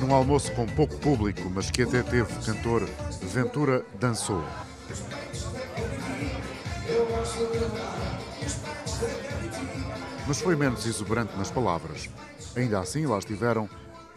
Num almoço com pouco público, mas que até teve cantor Ventura dançou. Mas foi menos exuberante nas palavras. Ainda assim, lá estiveram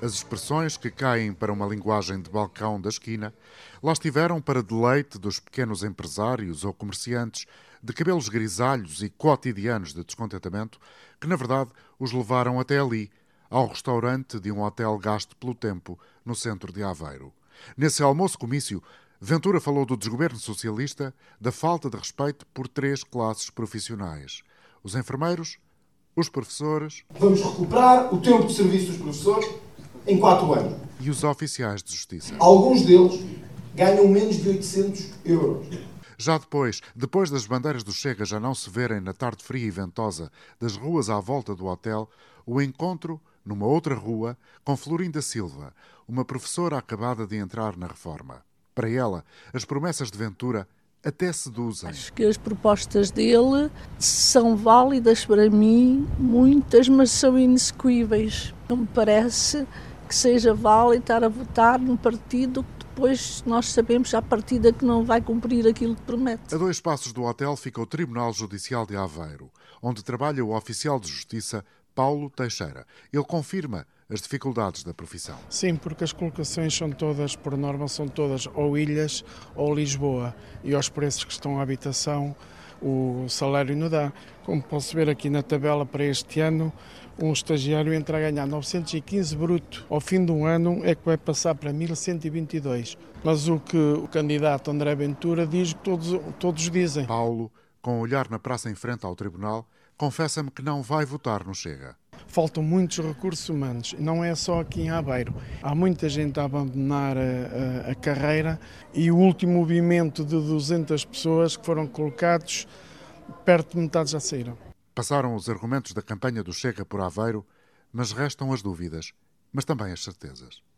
as expressões que caem para uma linguagem de balcão da esquina, lá estiveram para deleite dos pequenos empresários ou comerciantes de cabelos grisalhos e cotidianos de descontentamento, que na verdade os levaram até ali, ao restaurante de um hotel gasto pelo tempo no centro de Aveiro. Nesse almoço-comício, Ventura falou do desgoverno socialista, da falta de respeito por três classes profissionais: os enfermeiros, os professores. Vamos recuperar o tempo de serviço dos professores em quatro anos. E os oficiais de justiça. Alguns deles ganham menos de 800 euros. Já depois, depois das bandeiras do Chega já não se verem na tarde fria e ventosa das ruas à volta do hotel, o encontro numa outra rua com Florinda Silva, uma professora acabada de entrar na reforma. Para ela, as promessas de Ventura até seduzem. Acho que as propostas dele são válidas para mim, muitas, mas são inexecuíveis. Não me parece que seja válido estar a votar num partido que depois nós sabemos à partida que não vai cumprir aquilo que promete. A dois passos do hotel fica o Tribunal Judicial de Aveiro, onde trabalha o oficial de justiça Paulo Teixeira. Ele confirma as dificuldades da profissão. Sim, porque as colocações são todas, por norma, são todas ou ilhas ou Lisboa. E aos preços que estão à habitação, o salário não dá. Como posso ver aqui na tabela para este ano, um estagiário entra a ganhar 915 bruto. Ao fim de um ano é que vai passar para 1122. Mas o que o candidato André Ventura diz que todos, todos dizem. Paulo, com o olhar na praça em frente ao tribunal, confessa-me que não vai votar no Chega. Faltam muitos recursos humanos, não é só aqui em Aveiro. Há muita gente a abandonar a, a, a carreira e o último movimento de 200 pessoas que foram colocados, perto de metade já saíram. Passaram os argumentos da campanha do Chega por Aveiro, mas restam as dúvidas, mas também as certezas.